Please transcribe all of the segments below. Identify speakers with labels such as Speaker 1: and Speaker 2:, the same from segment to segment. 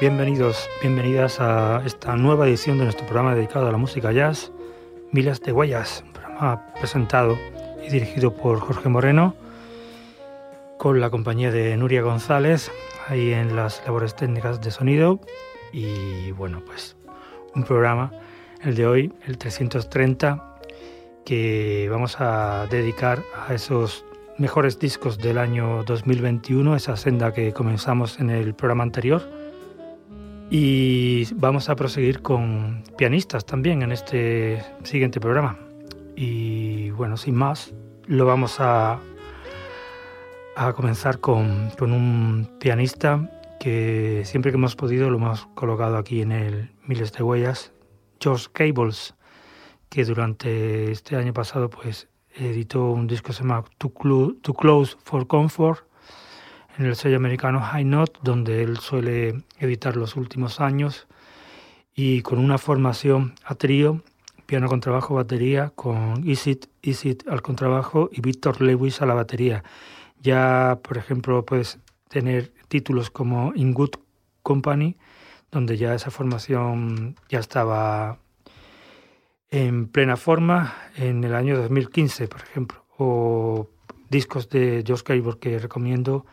Speaker 1: Bienvenidos, bienvenidas a esta nueva edición de nuestro programa dedicado a la música jazz, Milas de Huellas, un programa presentado y dirigido por Jorge Moreno, con la compañía de Nuria González, ahí en las labores técnicas de sonido. Y bueno, pues un programa, el de hoy, el 330, que vamos a dedicar a esos mejores discos del año 2021, esa senda que comenzamos en el programa anterior y vamos a proseguir con pianistas también en este siguiente programa. Y bueno, sin más, lo vamos a, comenzar con, un pianista que siempre que hemos podido lo hemos colocado aquí en el Miles de Huellas, George Cables, que durante este año pasado pues editó un disco que se llama Too Close for Comfort en el sello americano High Note, donde él suele editar los últimos años, y con una formación a trío, piano, contrabajo, batería, con Isit, Isit al contrabajo y Victor Lewis a la batería. Ya, por ejemplo, puedes tener títulos como In Good Company, donde ya esa formación ya estaba en plena forma en el año 2015, por ejemplo, o discos de Josh Cable que recomiendo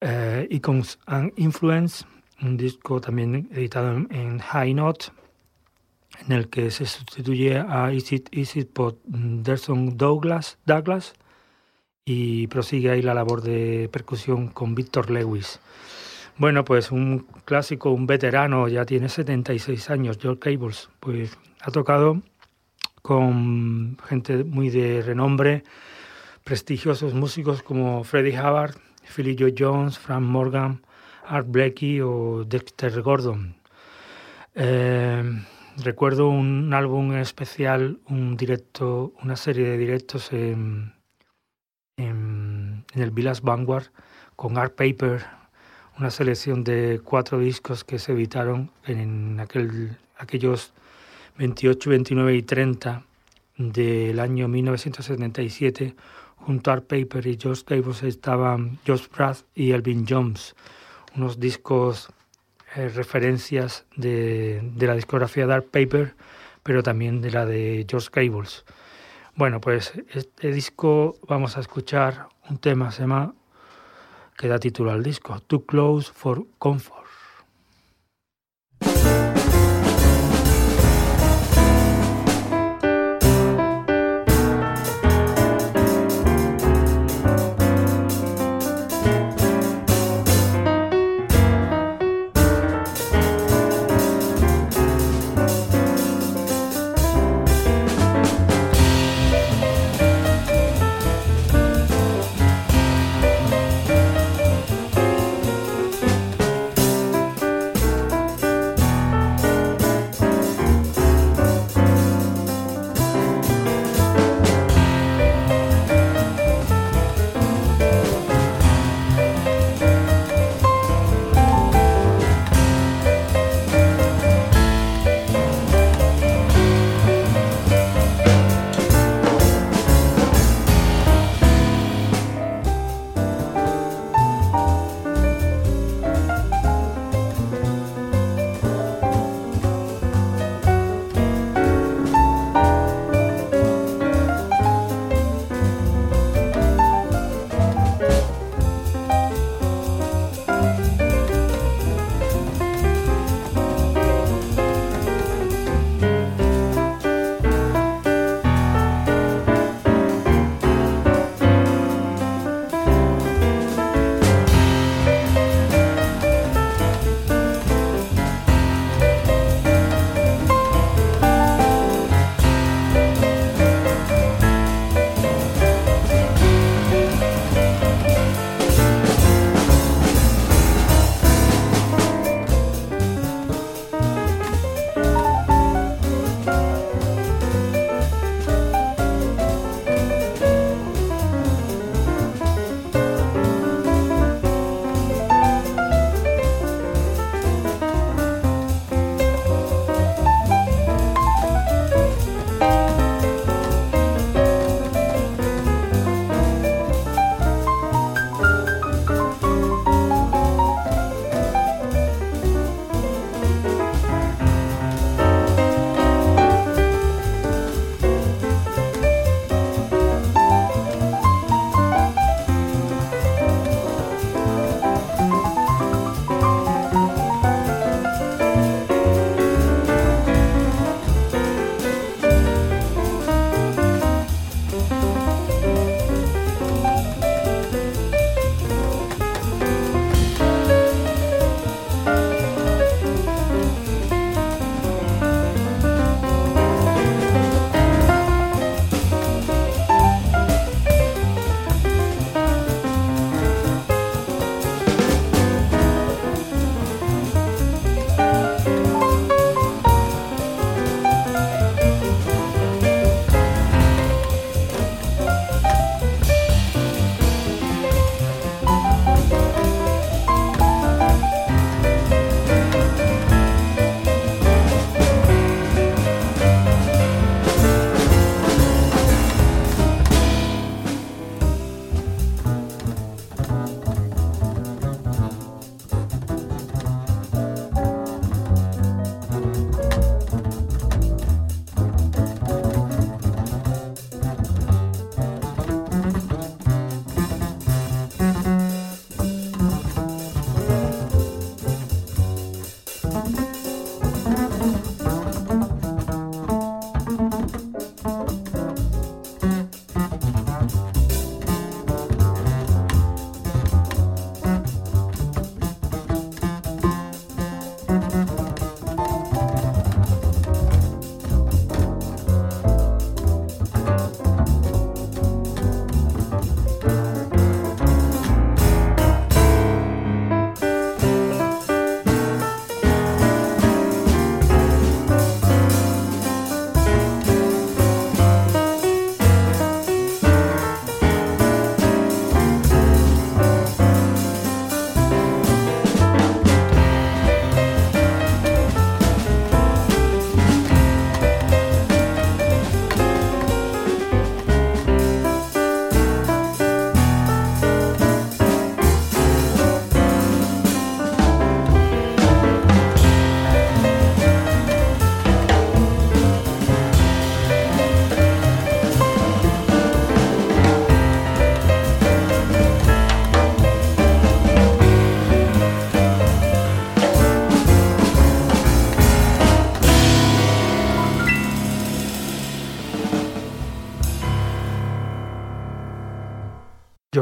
Speaker 1: eh, Icons and Influence, un disco también editado en, High Note, en el que se sustituye a Isit Isit por Derson Douglas, Douglas y prosigue ahí la labor de percusión con Victor Lewis. Bueno, pues un clásico, un veterano, ya tiene 76 años, George Cables, pues ha tocado con gente muy de renombre, prestigiosos músicos como Freddie Hubbard, Philly Joe Jones, Frank Morgan, Art Blakey o Dexter Gordon. Eh, recuerdo un álbum especial, un directo, una serie de directos en, el Village Vanguard con Art Paper, una selección de cuatro discos que se editaron en aquel, aquellos 28, 29 y 30 del año 1977 Junto a Art Paper y George Cables estaban Josh Pratt y Elvin Jones, unos discos eh, referencias de, de, la discografía de Art Paper, pero también de la de George Cables. Bueno, pues este disco vamos a escuchar un tema, se llama, que da título al disco, Too Close for Comfort.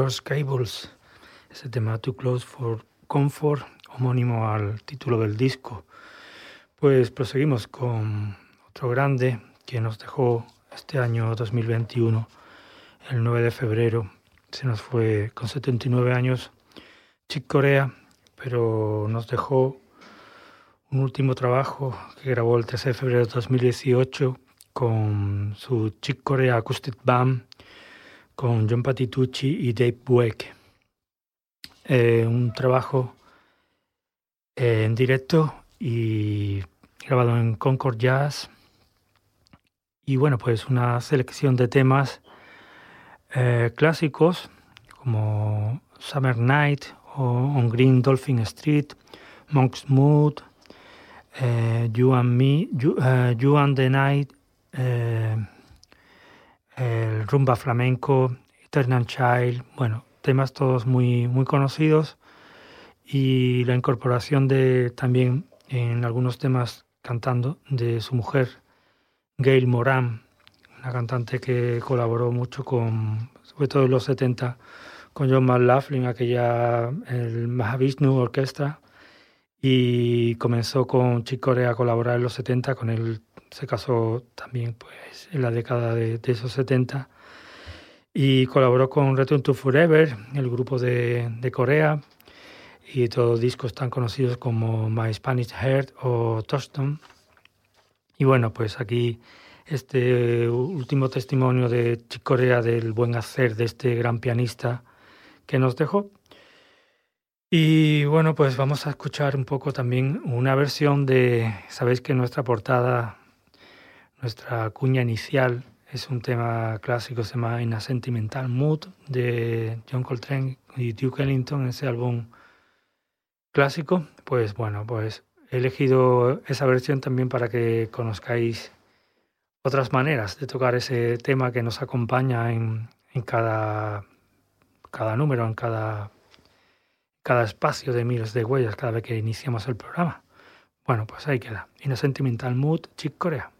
Speaker 1: George Cables, ese tema Too Close for Comfort, homónimo al título del disco. Pues proseguimos con otro grande que nos dejó este año 2021, el 9 de febrero. Se nos fue con 79 años Chick Corea, pero nos dejó un último trabajo que grabó el 13 de febrero de 2018 con su Chick Corea Acoustic Band, con John Patitucci y Dave Buek. Eh, un trabajo eh, en directo y grabado en Concord Jazz. Y bueno, pues una selección de temas eh, clásicos como Summer Night o On Green Dolphin Street, Monk's Mood, You and Me, You and the Night, el rumba flamenco, Eternal Child, bueno, temas todos muy, muy conocidos. Y la incorporación de también en algunos temas cantando de su mujer, Gail Moran, una cantante que colaboró mucho con, sobre todo en los 70, con John McLaughlin, aquella, el Mahavishnu Orquestra, y comenzó con Chick Corea a colaborar en los 70 con el se casó también pues, en la década de, esos 70 y colaboró con Return to Forever, el grupo de, Corea, y todos discos tan conocidos como My Spanish Heart o Touchstone. Y bueno, pues aquí este último testimonio de Corea del buen hacer de este gran pianista que nos dejó. Y bueno, pues vamos a escuchar un poco también una versión de, sabéis que nuestra portada nuestra cuña inicial es un tema clásico, se llama In Sentimental Mood de John Coltrane y Duke Ellington, ese álbum clásico. Pues bueno, pues he elegido esa versión también para que conozcáis otras maneras de tocar ese tema que nos acompaña en, cada, cada número, en cada, espacio de miles de huellas cada vez que iniciamos el programa. Bueno, pues ahí queda. In Sentimental Mood, Chick Corea.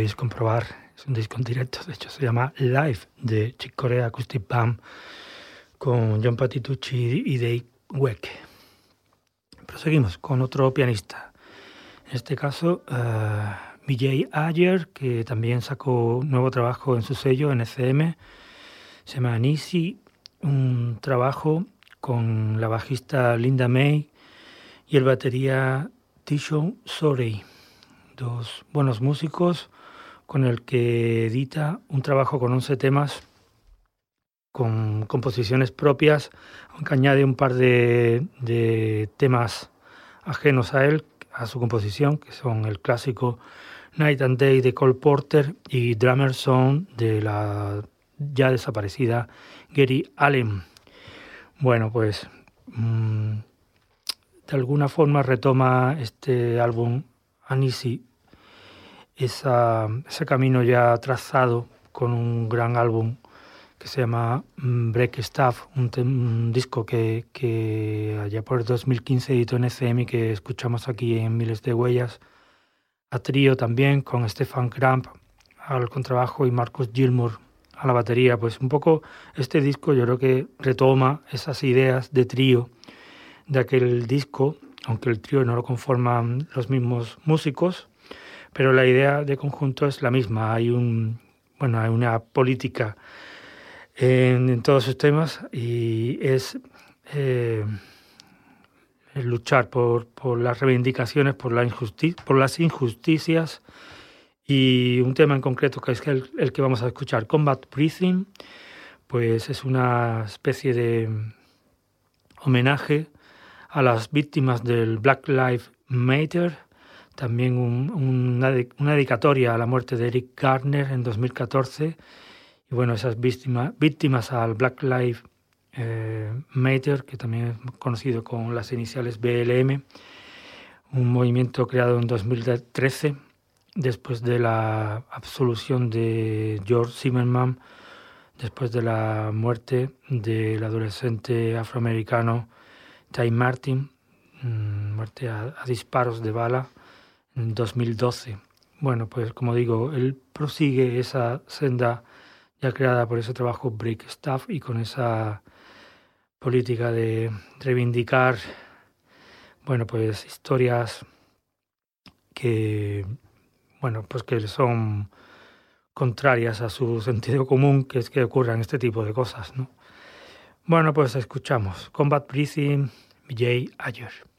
Speaker 1: Podéis comprobar, es un disco en directo, de hecho se llama Live de Chick Corea Acoustic Band con John Patitucci y Dave Weck. Proseguimos con otro pianista, en este caso uh, Vijay Ayer, que también sacó nuevo trabajo en su sello NCM, se llama Nisi, un trabajo con la bajista Linda May y el batería Tishon Sorey, dos buenos músicos con el que edita un trabajo con 11 temas con composiciones propias, aunque añade un par de, temas ajenos a él, a su composición, que son el clásico Night and Day de Cole Porter y Drummer Song de la ya desaparecida Gary Allen. Bueno, pues mmm, de alguna forma retoma este álbum Anisi esa, ese camino ya trazado con un gran álbum que se llama mm, Break Stuff, un, disco que, que, allá por 2015 editó en ECM y que escuchamos aquí en Miles de Huellas, a trío también con Stefan Kramp al contrabajo y Marcus Gilmour a la batería. Pues un poco este disco yo creo que retoma esas ideas de trío de aquel disco, aunque el trío no lo conforman los mismos músicos, pero la idea de conjunto es la misma. Hay un bueno, hay una política en, todos sus temas y es eh, luchar por, las reivindicaciones, por, la por las injusticias y un tema en concreto que es el, el, que vamos a escuchar, Combat Breathing, pues es una especie de homenaje a las víctimas del Black Lives Matter, también un, una, una dedicatoria a la muerte de Eric Garner en 2014 y bueno, esas víctimas, víctimas al Black Lives eh, Matter, que también es conocido con las iniciales BLM, un movimiento creado en 2013 después de la absolución de George Zimmerman, después de la muerte del adolescente afroamericano Ty Martin, mm, muerte a, a disparos de bala 2012. Bueno, pues como digo, él prosigue esa senda ya creada por ese trabajo Break Stuff y con esa política de reivindicar, bueno, pues historias que, bueno, pues que son contrarias a su sentido común, que es que ocurran este tipo de cosas, ¿no? Bueno, pues escuchamos Combat Breathing, Jay Ayer.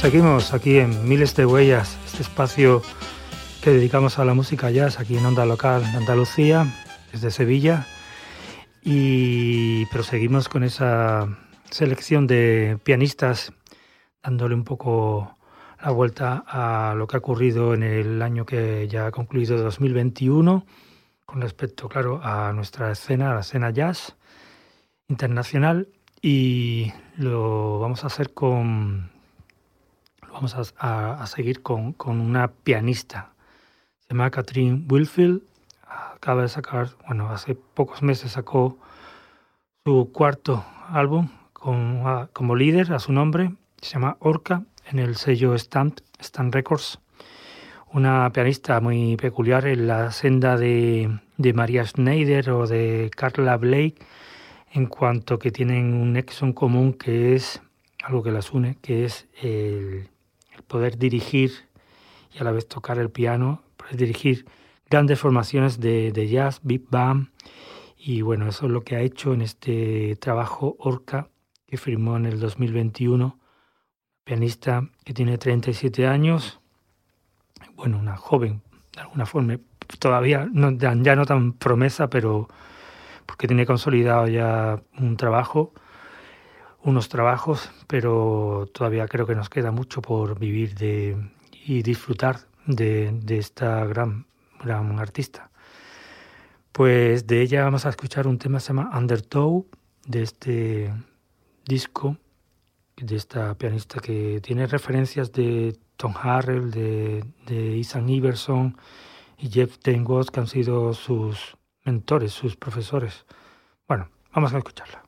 Speaker 1: Seguimos aquí en Miles de Huellas, este espacio que dedicamos a la música jazz aquí en Onda Local de Andalucía, desde Sevilla. Y proseguimos con esa selección de pianistas, dándole un poco la vuelta a lo que ha ocurrido en el año que ya ha concluido 2021, con respecto, claro, a nuestra escena, a la escena jazz internacional. Y lo vamos a hacer con vamos a, seguir con, una pianista. Se llama Catherine Wilfield. Acaba de sacar, bueno, hace pocos meses sacó su cuarto álbum con, como líder a su nombre. Se llama Orca en el sello Stamp, Stamp Records. Una pianista muy peculiar en la senda de, de María Schneider o de Carla Blake, en cuanto que tienen un nexo en común que es algo que las une, que es el, poder dirigir y a la vez tocar el piano, poder dirigir grandes formaciones de, jazz, big band. Y bueno, eso es lo que ha hecho en este trabajo Orca, que firmó en el 2021. Pianista que tiene 37 años, bueno, una joven, de alguna forma, todavía no, ya no tan promesa, pero porque tiene consolidado ya un trabajo unos trabajos, pero todavía creo que nos queda mucho por vivir de, y disfrutar de, de esta gran, gran artista. Pues de ella vamos a escuchar un tema que se llama Undertow, de este disco, de esta pianista que tiene referencias de Tom Harrell, de, de Isan Iverson y Jeff Tengos, que han sido sus mentores, sus profesores. Bueno, vamos a escucharla.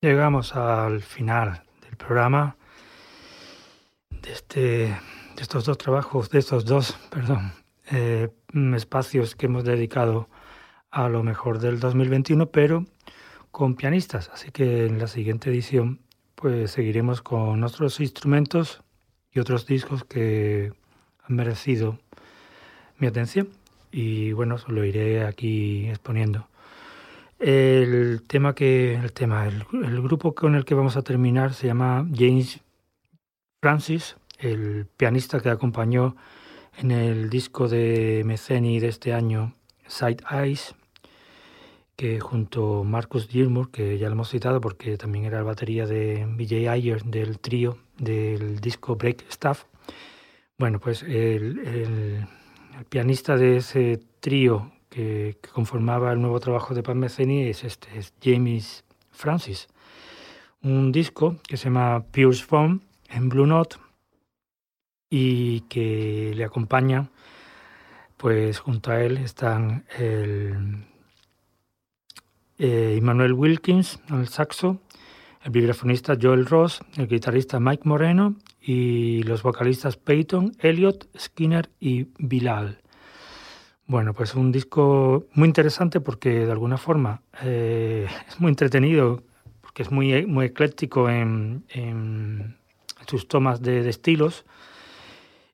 Speaker 1: Llegamos al final del programa de, este, de estos dos trabajos, de estos dos, perdón, eh, espacios que hemos dedicado a lo mejor del 2021, pero con pianistas. Así que en la siguiente edición pues seguiremos con otros instrumentos y otros discos que han merecido mi atención y bueno, os lo iré aquí exponiendo. El tema que el tema el, grupo con el que vamos a terminar se llama James Francis, el pianista que acompañó en el disco de Meceni de este año Side Eyes, que junto a Marcus Gilmour, que ya lo hemos citado porque también era la batería de BJ Ayer del trío del disco Break Stuff. Bueno, pues el, el pianista de ese trío que, conformaba el nuevo trabajo de Pan Metheny es este, es James Francis. Un disco que se llama Pure Phone en Blue Note y que le acompaña, pues junto a él están el eh, Emmanuel Wilkins al saxo, el vibrafonista Joel Ross, el guitarrista Mike Moreno y los vocalistas Peyton, Elliot, Skinner y Bilal. Bueno, pues un disco muy interesante porque de alguna forma eh, es muy entretenido, porque es muy, muy ecléctico en, sus tomas de, estilos.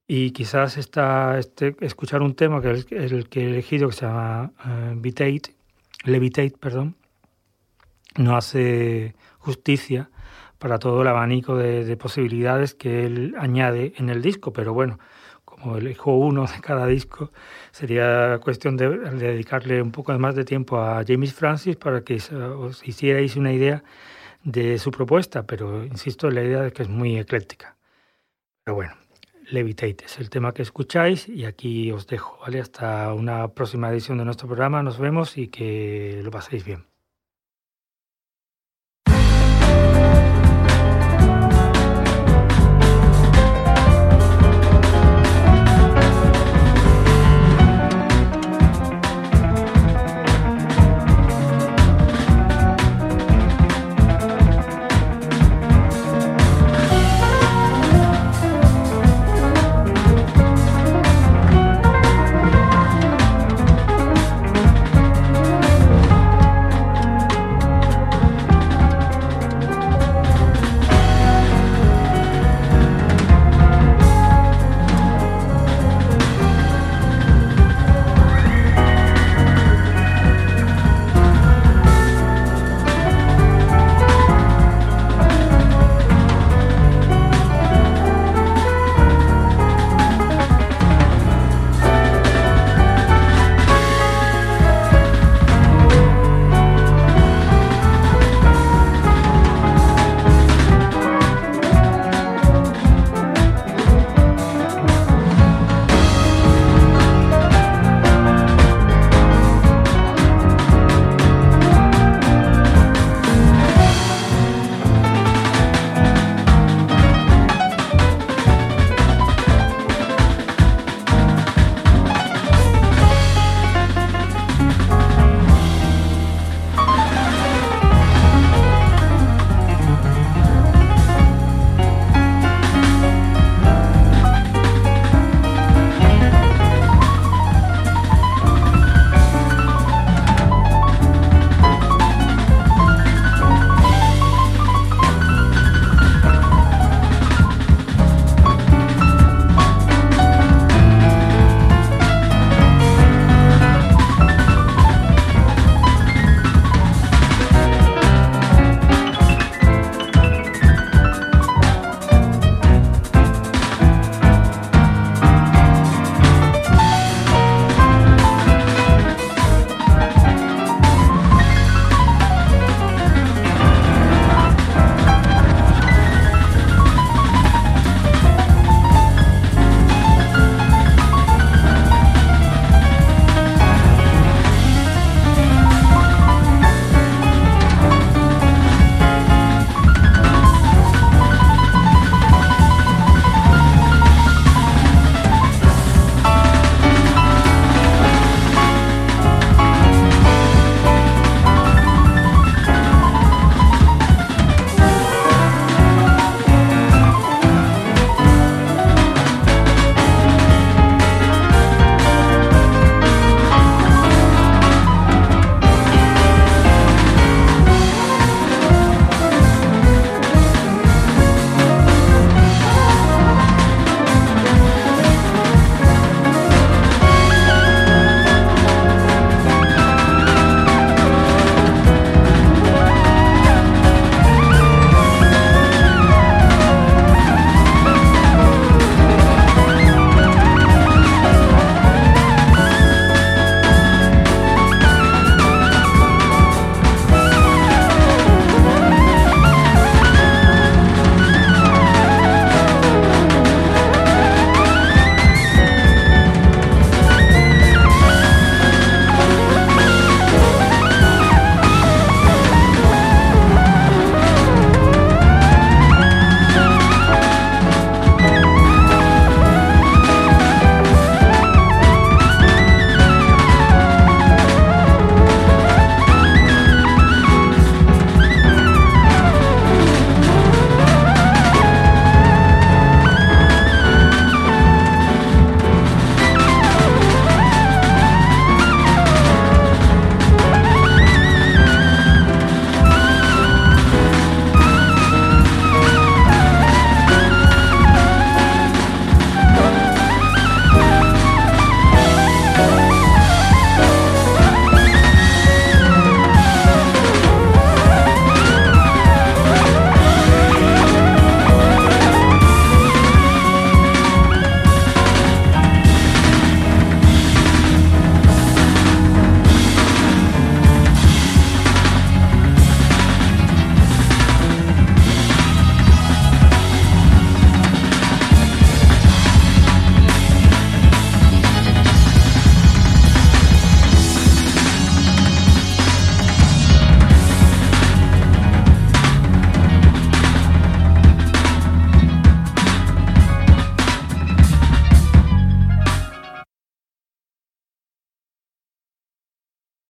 Speaker 1: Y quizás esta, este, escuchar un tema que es el que he elegido, que se llama uh, Levitate, perdón, no hace justicia para todo el abanico de, de posibilidades que él añade en el disco, pero bueno, como elijo uno de cada disco, sería cuestión de, dedicarle un poco más de tiempo a James Francis para que os hicierais una idea de su propuesta, pero insisto, la idea es que es muy ecléctica. Pero bueno, Levitate es el tema que escucháis y aquí os dejo, ¿vale? Hasta una próxima edición de nuestro programa, nos vemos y que lo paséis bien.